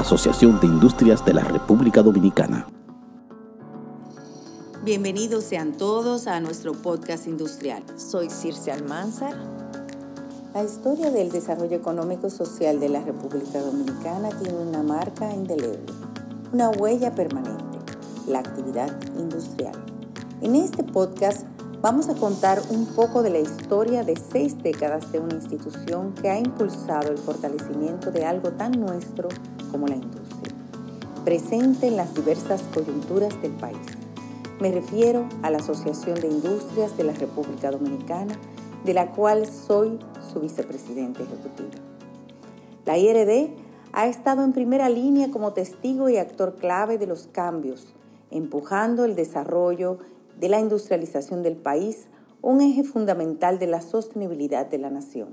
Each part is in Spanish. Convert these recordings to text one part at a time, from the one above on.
Asociación de Industrias de la República Dominicana. Bienvenidos sean todos a nuestro podcast industrial. Soy Circe Almanzar. La historia del desarrollo económico y social de la República Dominicana tiene una marca indeleble, una huella permanente, la actividad industrial. En este podcast vamos a contar un poco de la historia de seis décadas de una institución que ha impulsado el fortalecimiento de algo tan nuestro como la industria, presente en las diversas coyunturas del país. Me refiero a la Asociación de Industrias de la República Dominicana, de la cual soy su vicepresidente ejecutivo. La IRD ha estado en primera línea como testigo y actor clave de los cambios, empujando el desarrollo de la industrialización del país, un eje fundamental de la sostenibilidad de la nación.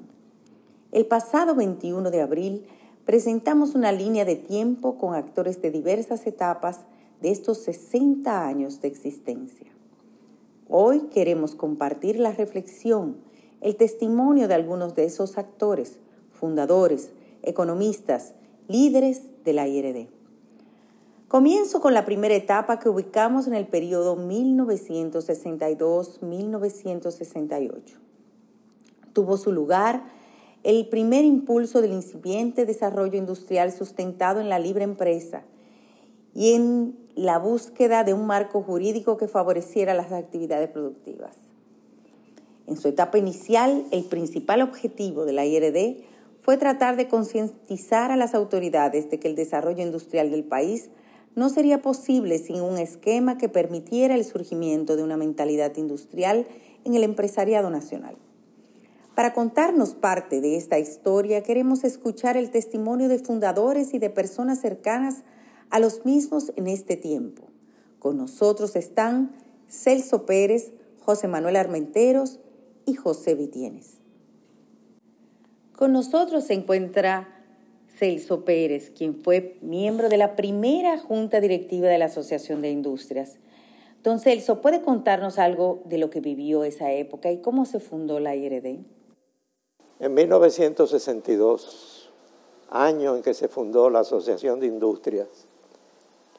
El pasado 21 de abril presentamos una línea de tiempo con actores de diversas etapas de estos 60 años de existencia. Hoy queremos compartir la reflexión, el testimonio de algunos de esos actores, fundadores, economistas, líderes de la IRD. Comienzo con la primera etapa que ubicamos en el periodo 1962-1968. Tuvo su lugar el primer impulso del incipiente desarrollo industrial sustentado en la libre empresa y en la búsqueda de un marco jurídico que favoreciera las actividades productivas. En su etapa inicial, el principal objetivo de la IRD fue tratar de concientizar a las autoridades de que el desarrollo industrial del país no sería posible sin un esquema que permitiera el surgimiento de una mentalidad industrial en el empresariado nacional. Para contarnos parte de esta historia, queremos escuchar el testimonio de fundadores y de personas cercanas a los mismos en este tiempo. Con nosotros están Celso Pérez, José Manuel Armenteros y José Vitienes. Con nosotros se encuentra Celso Pérez, quien fue miembro de la primera junta directiva de la Asociación de Industrias. Don Celso, ¿puede contarnos algo de lo que vivió esa época y cómo se fundó la IRD? En 1962, año en que se fundó la Asociación de Industrias,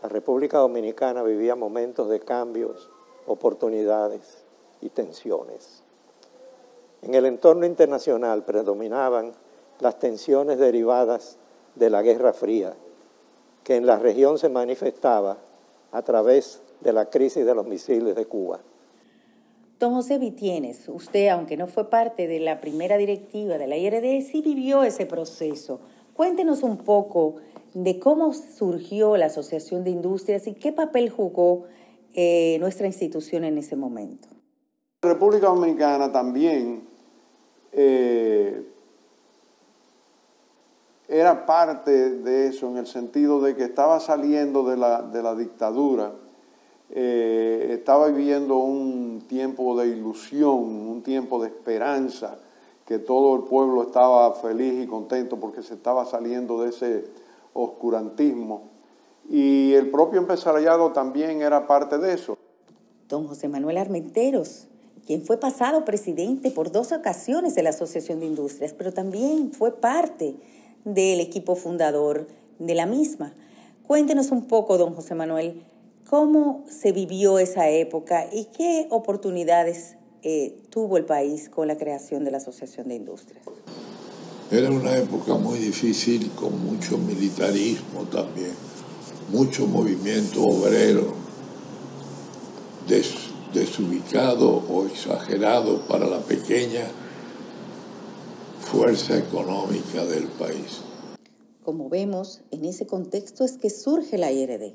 la República Dominicana vivía momentos de cambios, oportunidades y tensiones. En el entorno internacional predominaban las tensiones derivadas de la Guerra Fría, que en la región se manifestaba a través de la crisis de los misiles de Cuba. Don José Vitienes, usted, aunque no fue parte de la primera directiva de la IRD, sí vivió ese proceso. Cuéntenos un poco de cómo surgió la Asociación de Industrias y qué papel jugó eh, nuestra institución en ese momento. La República Dominicana también eh, era parte de eso en el sentido de que estaba saliendo de la, de la dictadura, eh, estaba viviendo un tiempo de ilusión, un tiempo de esperanza, que todo el pueblo estaba feliz y contento porque se estaba saliendo de ese oscurantismo. Y el propio empresariado también era parte de eso. Don José Manuel Armenteros, quien fue pasado presidente por dos ocasiones de la Asociación de Industrias, pero también fue parte del equipo fundador de la misma. Cuéntenos un poco, don José Manuel, cómo se vivió esa época y qué oportunidades eh, tuvo el país con la creación de la Asociación de Industrias. Era una época muy difícil, con mucho militarismo también, mucho movimiento obrero, desubicado o exagerado para la pequeña fuerza económica del país. Como vemos, en ese contexto es que surge la IRD.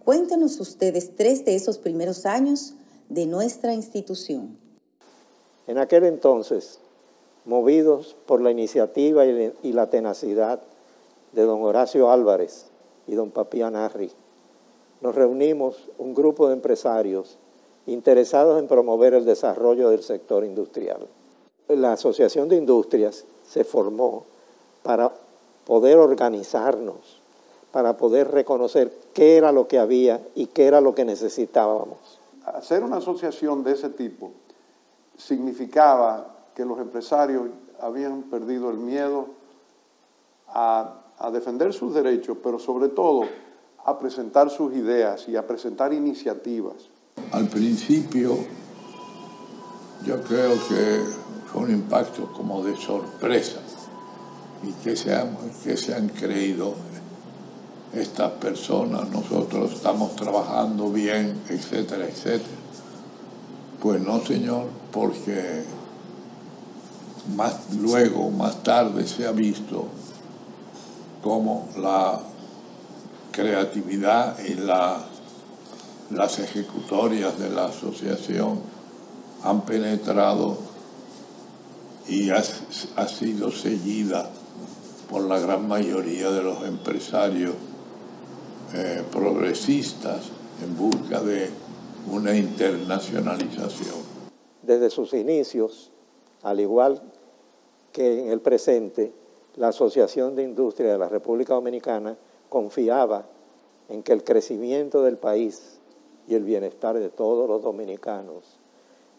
Cuéntenos ustedes tres de esos primeros años de nuestra institución. En aquel entonces, movidos por la iniciativa y la tenacidad de don Horacio Álvarez y don Papián Arri, nos reunimos un grupo de empresarios interesados en promover el desarrollo del sector industrial la Asociación de Industrias se formó para poder organizarnos, para poder reconocer qué era lo que había y qué era lo que necesitábamos. Hacer una asociación de ese tipo significaba que los empresarios habían perdido el miedo a, a defender sus derechos, pero sobre todo a presentar sus ideas y a presentar iniciativas. Al principio yo creo que un impacto como de sorpresa y que se han, que se han creído estas personas, nosotros estamos trabajando bien, etcétera, etcétera. Pues no, señor, porque más luego, más tarde se ha visto cómo la creatividad y la, las ejecutorias de la asociación han penetrado y ha, sido seguida por la gran mayoría de los empresarios eh, progresistas en busca de una internacionalización. Desde sus inicios, al igual que en el presente, la Asociación de Industria de la República Dominicana confiaba en que el crecimiento del país y el bienestar de todos los dominicanos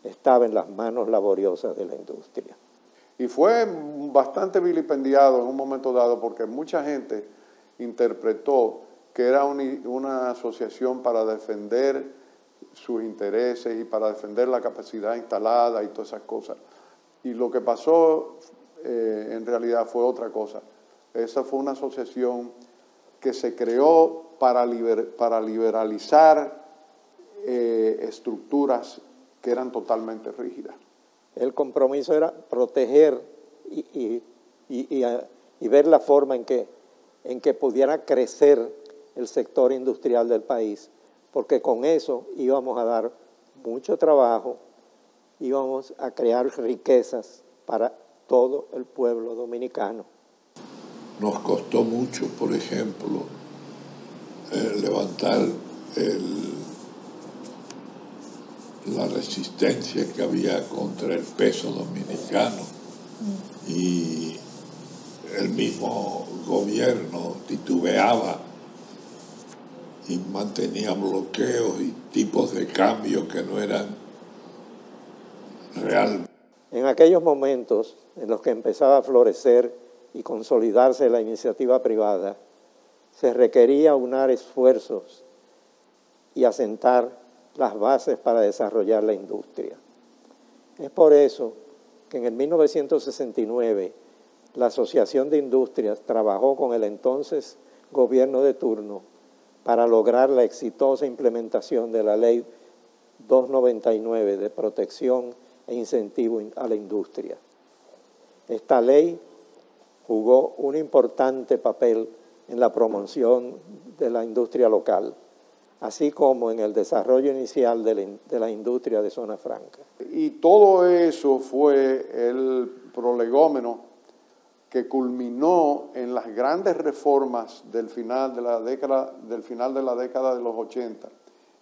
estaba en las manos laboriosas de la industria. Y fue bastante vilipendiado en un momento dado porque mucha gente interpretó que era una asociación para defender sus intereses y para defender la capacidad instalada y todas esas cosas. Y lo que pasó eh, en realidad fue otra cosa. Esa fue una asociación que se creó para, para liberalizar eh, estructuras que eran totalmente rígidas. El compromiso era proteger y, ver la forma en que, pudiera crecer el sector industrial del país, porque con eso íbamos a dar mucho trabajo, íbamos a crear riquezas para todo el pueblo dominicano. Nos costó mucho, por ejemplo, eh, levantar la resistencia que había contra el peso dominicano y el mismo gobierno titubeaba y mantenía bloqueos y tipos de cambio que no eran real. En aquellos momentos en los que empezaba a florecer y consolidarse la iniciativa privada, se requería unar esfuerzos y asentar las bases para desarrollar la industria. Es por eso que en el 1969 la Asociación de Industrias trabajó con el entonces gobierno de turno para lograr la exitosa implementación de la Ley 299 de protección e incentivo a la industria. Esta ley jugó un importante papel en la promoción de la industria local, así como en el desarrollo inicial de la, la industria de zona franca. Y todo eso fue el prolegómeno que culminó en las grandes reformas del final de la década, del final de, la década de los 80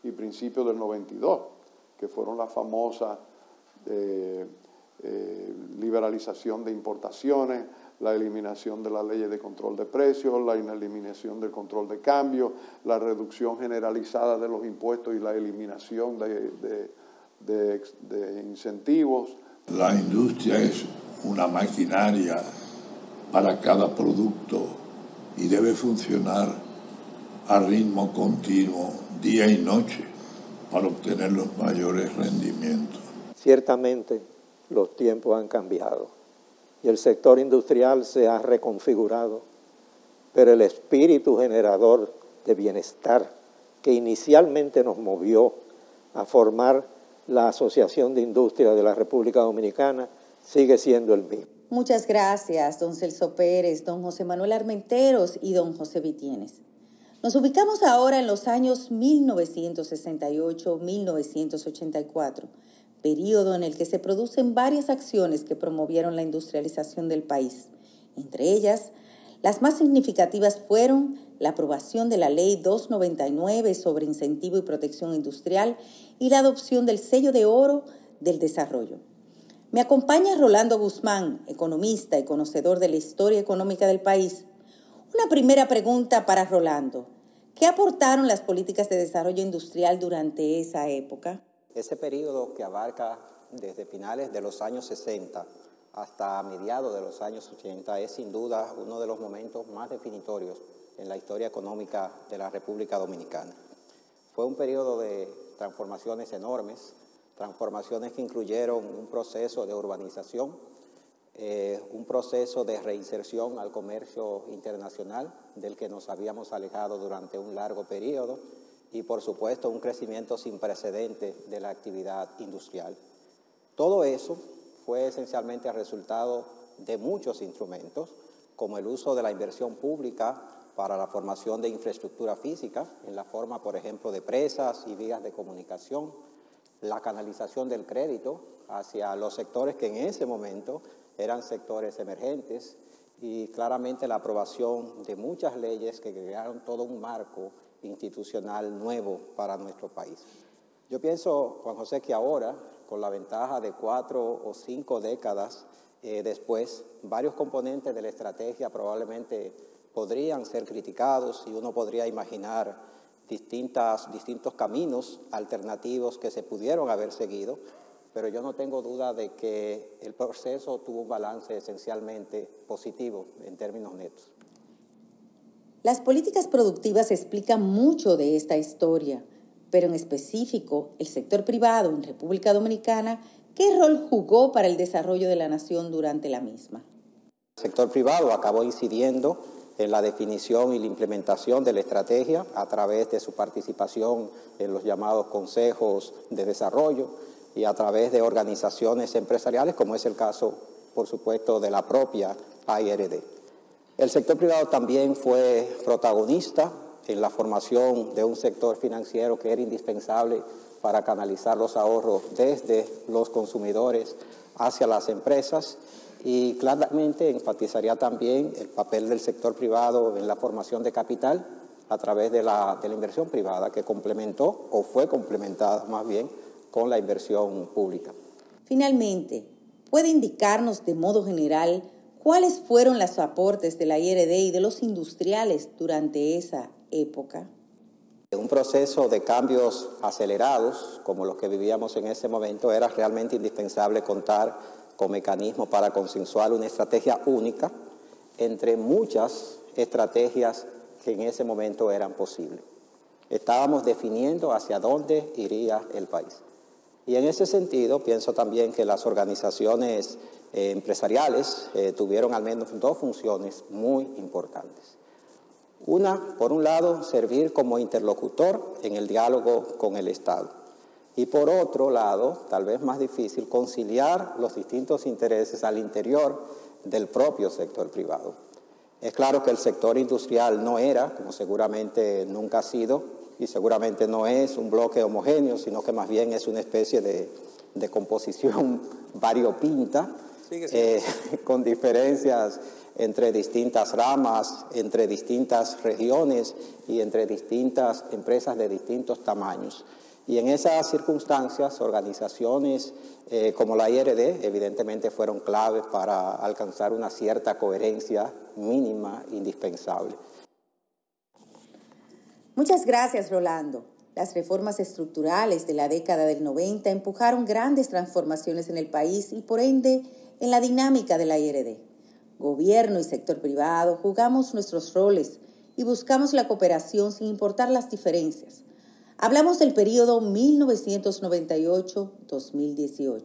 y principios del 92, que fueron las famosas eh, eh, liberalización de importaciones, la eliminación de las leyes de control de precios, la eliminación del control de cambio, la reducción generalizada de los impuestos y la eliminación de, de incentivos. La industria es una maquinaria para cada producto y debe funcionar a ritmo continuo, día y noche, para obtener los mayores rendimientos. Ciertamente los tiempos han cambiado y el sector industrial se ha reconfigurado, pero el espíritu generador de bienestar que inicialmente nos movió a formar la Asociación de Industria de la República Dominicana sigue siendo el mismo. Muchas gracias, don Celso Pérez, don José Manuel Armenteros y don José Vitienes. Nos ubicamos ahora en los años 1968-1984, periodo en el que se producen varias acciones que promovieron la industrialización del país. Entre ellas, las más significativas fueron la aprobación de la Ley 299 sobre incentivo y protección industrial y la adopción del sello de oro del desarrollo. Me acompaña Rolando Guzmán, economista y conocedor de la historia económica del país. Una primera pregunta para Rolando. ¿Qué aportaron las políticas de desarrollo industrial durante esa época? Ese periodo que abarca desde finales de los años 60 hasta mediados de los años 80 es sin duda uno de los momentos más definitorios en la historia económica de la República Dominicana. Fue un periodo de transformaciones enormes, transformaciones que incluyeron un proceso de urbanización, eh, un proceso de reinserción al comercio internacional del que nos habíamos alejado durante un largo periodo y por supuesto un crecimiento sin precedentes de la actividad industrial. Todo eso fue esencialmente el resultado de muchos instrumentos, como el uso de la inversión pública para la formación de infraestructura física, en la forma, por ejemplo, de presas y vías de comunicación, la canalización del crédito hacia los sectores que en ese momento eran sectores emergentes y claramente la aprobación de muchas leyes que crearon todo un marco institucional nuevo para nuestro país. Yo pienso, Juan José, que ahora, con la ventaja de cuatro o cinco décadas eh, después, varios componentes de la estrategia probablemente podrían ser criticados y uno podría imaginar distintas, distintos caminos alternativos que se pudieron haber seguido, pero yo no tengo duda de que el proceso tuvo un balance esencialmente positivo en términos netos. Las políticas productivas explican mucho de esta historia, pero en específico el sector privado en República Dominicana, ¿qué rol jugó para el desarrollo de la nación durante la misma? El sector privado acabó incidiendo en la definición y la implementación de la estrategia a través de su participación en los llamados consejos de desarrollo y a través de organizaciones empresariales, como es el caso, por supuesto, de la propia IRD. El sector privado también fue protagonista en la formación de un sector financiero que era indispensable para canalizar los ahorros desde los consumidores hacia las empresas y claramente enfatizaría también el papel del sector privado en la formación de capital a través de la, de la inversión privada que complementó o fue complementada más bien con la inversión pública. Finalmente, ¿puede indicarnos de modo general cuáles fueron los aportes de la IRD y de los industriales durante esa época? Un proceso de cambios acelerados, como los que vivíamos en ese momento, era realmente indispensable contar con mecanismos para consensuar una estrategia única entre muchas estrategias que en ese momento eran posibles. Estábamos definiendo hacia dónde iría el país. Y en ese sentido, pienso también que las organizaciones eh, empresariales eh, tuvieron al menos dos funciones muy importantes. Una, por un lado, servir como interlocutor en el diálogo con el Estado. Y por otro lado, tal vez más difícil, conciliar los distintos intereses al interior del propio sector privado. Es claro que el sector industrial no era, como seguramente nunca ha sido, y seguramente no es un bloque homogéneo, sino que más bien es una especie de, de composición variopinta, eh, con diferencias entre distintas ramas, entre distintas regiones y entre distintas empresas de distintos tamaños. Y en esas circunstancias, organizaciones eh, como la IRD evidentemente fueron claves para alcanzar una cierta coherencia mínima indispensable. Muchas gracias, Rolando. Las reformas estructurales de la década del 90 empujaron grandes transformaciones en el país y por ende en la dinámica de la IRD gobierno y sector privado, jugamos nuestros roles y buscamos la cooperación sin importar las diferencias. Hablamos del periodo 1998-2018.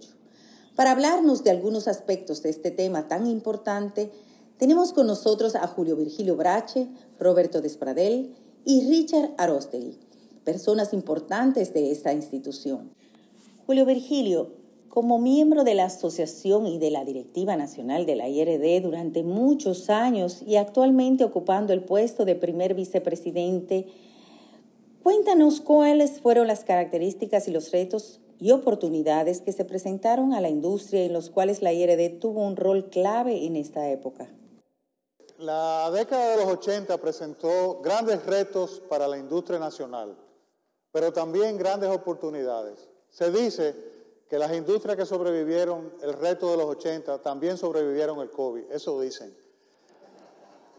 Para hablarnos de algunos aspectos de este tema tan importante, tenemos con nosotros a Julio Virgilio Brache, Roberto Despradel y Richard Arostegui, personas importantes de esta institución. Julio Virgilio, como miembro de la Asociación y de la Directiva Nacional de la IRD durante muchos años y actualmente ocupando el puesto de primer vicepresidente, cuéntanos cuáles fueron las características y los retos y oportunidades que se presentaron a la industria en los cuales la IRD tuvo un rol clave en esta época. La década de los 80 presentó grandes retos para la industria nacional, pero también grandes oportunidades. Se dice que las industrias que sobrevivieron el reto de los 80 también sobrevivieron el COVID, eso dicen.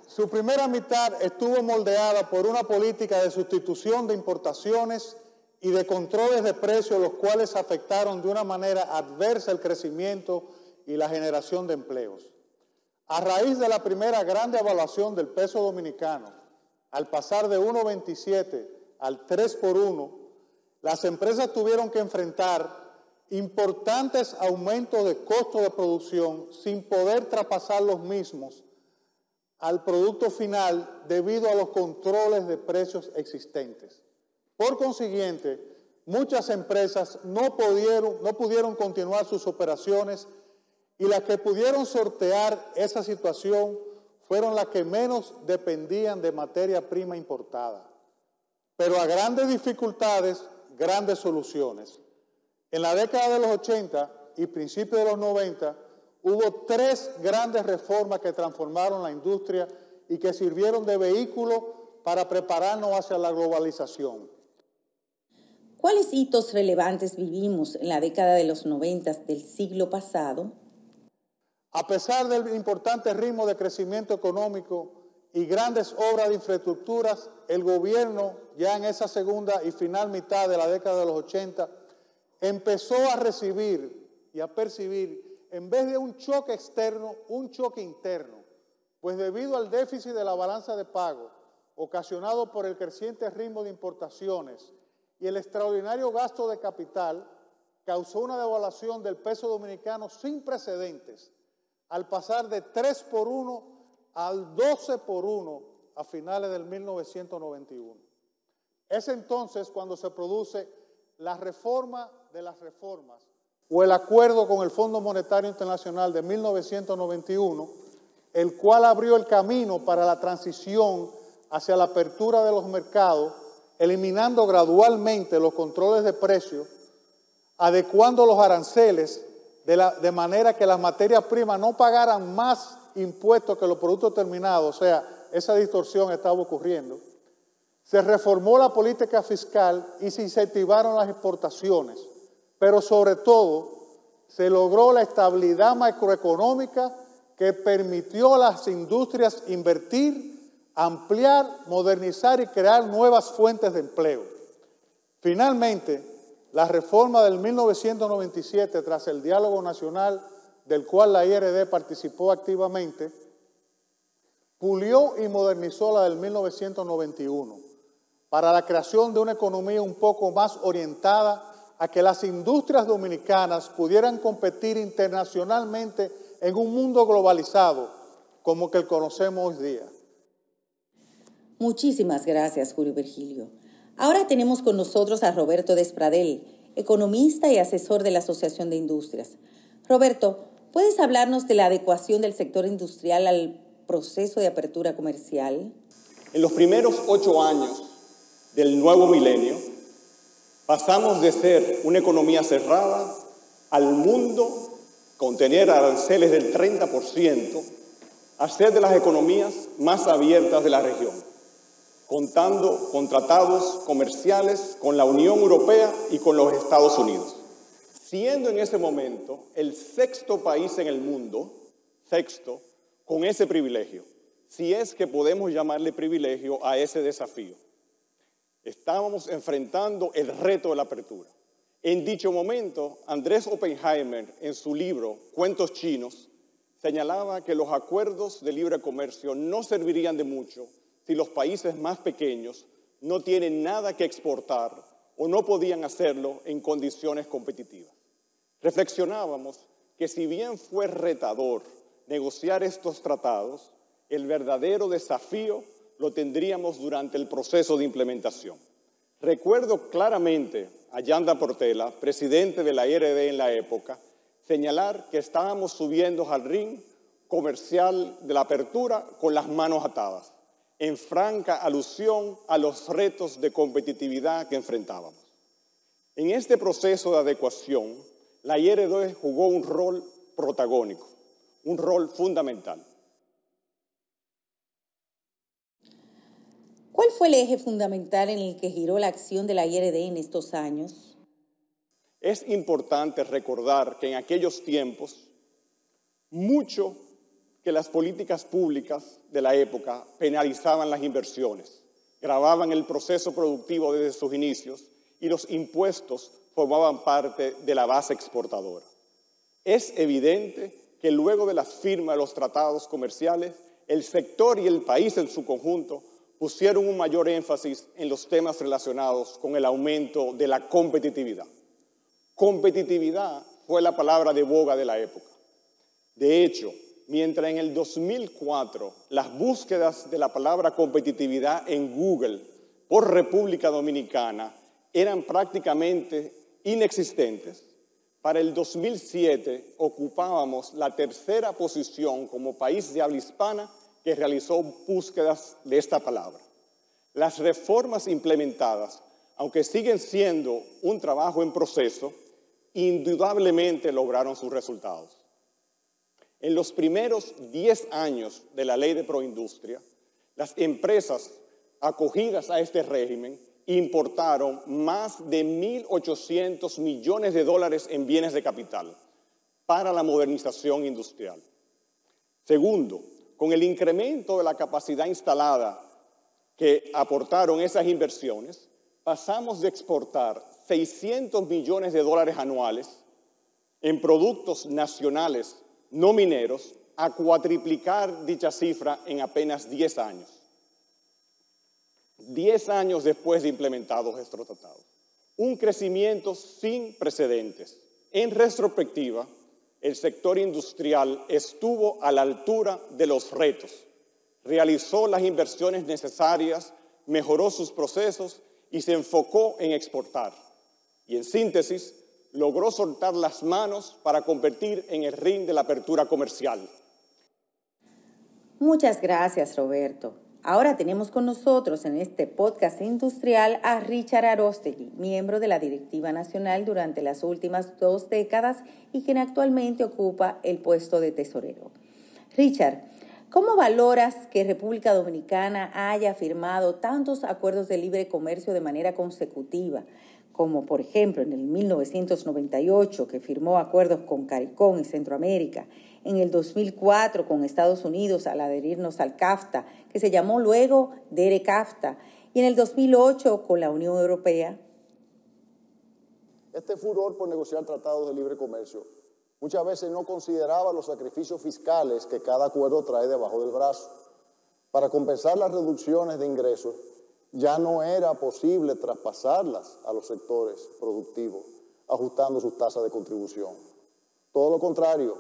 Su primera mitad estuvo moldeada por una política de sustitución de importaciones y de controles de precios, los cuales afectaron de una manera adversa el crecimiento y la generación de empleos. A raíz de la primera grande evaluación del peso dominicano, al pasar de 1,27 al 3 por 1, las empresas tuvieron que enfrentar importantes aumentos de costo de producción sin poder traspasar los mismos al producto final debido a los controles de precios existentes. Por consiguiente, muchas empresas no pudieron, no pudieron continuar sus operaciones y las que pudieron sortear esa situación fueron las que menos dependían de materia prima importada. Pero a grandes dificultades, grandes soluciones. En la década de los 80 y principios de los 90 hubo tres grandes reformas que transformaron la industria y que sirvieron de vehículo para prepararnos hacia la globalización. ¿Cuáles hitos relevantes vivimos en la década de los 90 del siglo pasado? A pesar del importante ritmo de crecimiento económico y grandes obras de infraestructuras, el gobierno ya en esa segunda y final mitad de la década de los 80 empezó a recibir y a percibir, en vez de un choque externo, un choque interno, pues debido al déficit de la balanza de pago ocasionado por el creciente ritmo de importaciones y el extraordinario gasto de capital, causó una devaluación del peso dominicano sin precedentes, al pasar de 3 por 1 al 12 por 1 a finales del 1991. Es entonces cuando se produce la reforma de las reformas o el acuerdo con el Fondo Monetario Internacional de 1991, el cual abrió el camino para la transición hacia la apertura de los mercados, eliminando gradualmente los controles de precios, adecuando los aranceles de, de manera que las materias primas no pagaran más impuestos que los productos terminados, o sea, esa distorsión estaba ocurriendo. Se reformó la política fiscal y se incentivaron las exportaciones pero sobre todo se logró la estabilidad macroeconómica que permitió a las industrias invertir, ampliar, modernizar y crear nuevas fuentes de empleo. Finalmente, la reforma del 1997, tras el diálogo nacional del cual la IRD participó activamente, pulió y modernizó la del 1991 para la creación de una economía un poco más orientada a que las industrias dominicanas pudieran competir internacionalmente en un mundo globalizado como que el conocemos hoy día. Muchísimas gracias, Julio Virgilio. Ahora tenemos con nosotros a Roberto Despradel, economista y asesor de la Asociación de Industrias. Roberto, ¿puedes hablarnos de la adecuación del sector industrial al proceso de apertura comercial? En los primeros ocho años del nuevo milenio, Pasamos de ser una economía cerrada al mundo con tener aranceles del 30% a ser de las economías más abiertas de la región, contando con tratados comerciales con la Unión Europea y con los Estados Unidos, siendo en ese momento el sexto país en el mundo, sexto, con ese privilegio, si es que podemos llamarle privilegio a ese desafío estábamos enfrentando el reto de la apertura. En dicho momento, Andrés Oppenheimer, en su libro Cuentos Chinos, señalaba que los acuerdos de libre comercio no servirían de mucho si los países más pequeños no tienen nada que exportar o no podían hacerlo en condiciones competitivas. Reflexionábamos que si bien fue retador negociar estos tratados, el verdadero desafío lo tendríamos durante el proceso de implementación. Recuerdo claramente a Yanda Portela, presidente de la IRD en la época, señalar que estábamos subiendo al ring comercial de la apertura con las manos atadas, en franca alusión a los retos de competitividad que enfrentábamos. En este proceso de adecuación, la IRD jugó un rol protagónico, un rol fundamental. ¿Cuál fue el eje fundamental en el que giró la acción de la IRD en estos años? Es importante recordar que en aquellos tiempos, mucho que las políticas públicas de la época penalizaban las inversiones, grababan el proceso productivo desde sus inicios y los impuestos formaban parte de la base exportadora. Es evidente que luego de la firma de los tratados comerciales, el sector y el país en su conjunto pusieron un mayor énfasis en los temas relacionados con el aumento de la competitividad. Competitividad fue la palabra de boga de la época. De hecho, mientras en el 2004 las búsquedas de la palabra competitividad en Google por República Dominicana eran prácticamente inexistentes, para el 2007 ocupábamos la tercera posición como país de habla hispana que realizó búsquedas de esta palabra. Las reformas implementadas, aunque siguen siendo un trabajo en proceso, indudablemente lograron sus resultados. En los primeros 10 años de la ley de proindustria, las empresas acogidas a este régimen importaron más de 1.800 millones de dólares en bienes de capital para la modernización industrial. Segundo, con el incremento de la capacidad instalada que aportaron esas inversiones, pasamos de exportar 600 millones de dólares anuales en productos nacionales no mineros a cuatriplicar dicha cifra en apenas 10 años. 10 años después de implementados estos tratados. Un crecimiento sin precedentes. En retrospectiva, el sector industrial estuvo a la altura de los retos, realizó las inversiones necesarias, mejoró sus procesos y se enfocó en exportar. Y en síntesis, logró soltar las manos para competir en el ring de la apertura comercial. Muchas gracias, Roberto. Ahora tenemos con nosotros en este podcast industrial a Richard Arostegui, miembro de la Directiva Nacional durante las últimas dos décadas y quien actualmente ocupa el puesto de tesorero. Richard, ¿cómo valoras que República Dominicana haya firmado tantos acuerdos de libre comercio de manera consecutiva? como por ejemplo en el 1998 que firmó acuerdos con CARICOM y Centroamérica, en el 2004 con Estados Unidos al adherirnos al CAFTA, que se llamó luego DERE-CAFTA, y en el 2008 con la Unión Europea. Este furor por negociar tratados de libre comercio muchas veces no consideraba los sacrificios fiscales que cada acuerdo trae debajo del brazo. Para compensar las reducciones de ingresos, ya no era posible traspasarlas a los sectores productivos, ajustando sus tasas de contribución. Todo lo contrario,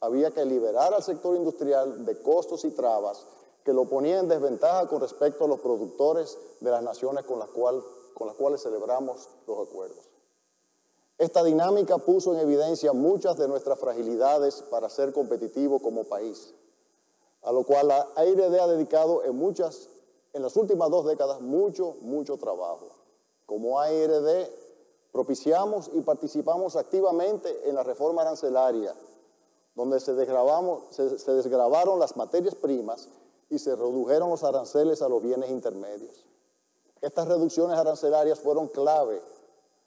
había que liberar al sector industrial de costos y trabas que lo ponían en desventaja con respecto a los productores de las naciones con las, cuales celebramos los acuerdos. Esta dinámica puso en evidencia muchas de nuestras fragilidades para ser competitivo como país, a lo cual la AIRD ha dedicado en las últimas dos décadas mucho, mucho trabajo. Como ARD, propiciamos y participamos activamente en la reforma arancelaria, donde se, se, se desgravaron las materias primas y se redujeron los aranceles a los bienes intermedios. Estas reducciones arancelarias fueron clave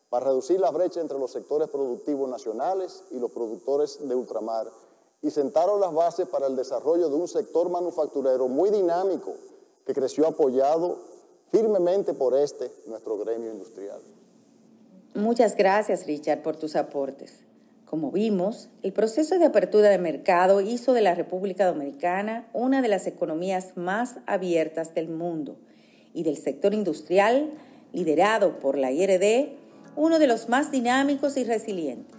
para reducir la brecha entre los sectores productivos nacionales y los productores de ultramar y sentaron las bases para el desarrollo de un sector manufacturero muy dinámico que creció apoyado firmemente por este, nuestro gremio industrial. Muchas gracias, Richard, por tus aportes. Como vimos, el proceso de apertura de mercado hizo de la República Dominicana una de las economías más abiertas del mundo y del sector industrial, liderado por la IRD, uno de los más dinámicos y resilientes.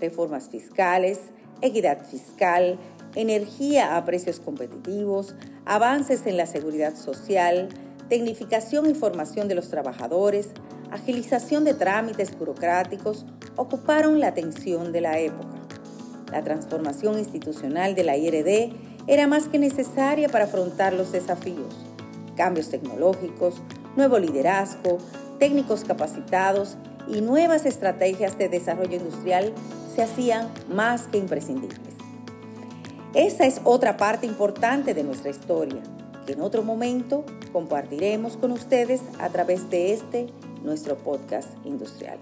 Reformas fiscales, equidad fiscal, energía a precios competitivos, avances en la seguridad social, tecnificación y formación de los trabajadores, agilización de trámites burocráticos ocuparon la atención de la época. La transformación institucional de la IRD era más que necesaria para afrontar los desafíos. Cambios tecnológicos, nuevo liderazgo, técnicos capacitados y nuevas estrategias de desarrollo industrial se hacían más que imprescindibles. Esa es otra parte importante de nuestra historia, que en otro momento compartiremos con ustedes a través de este, nuestro podcast industrial.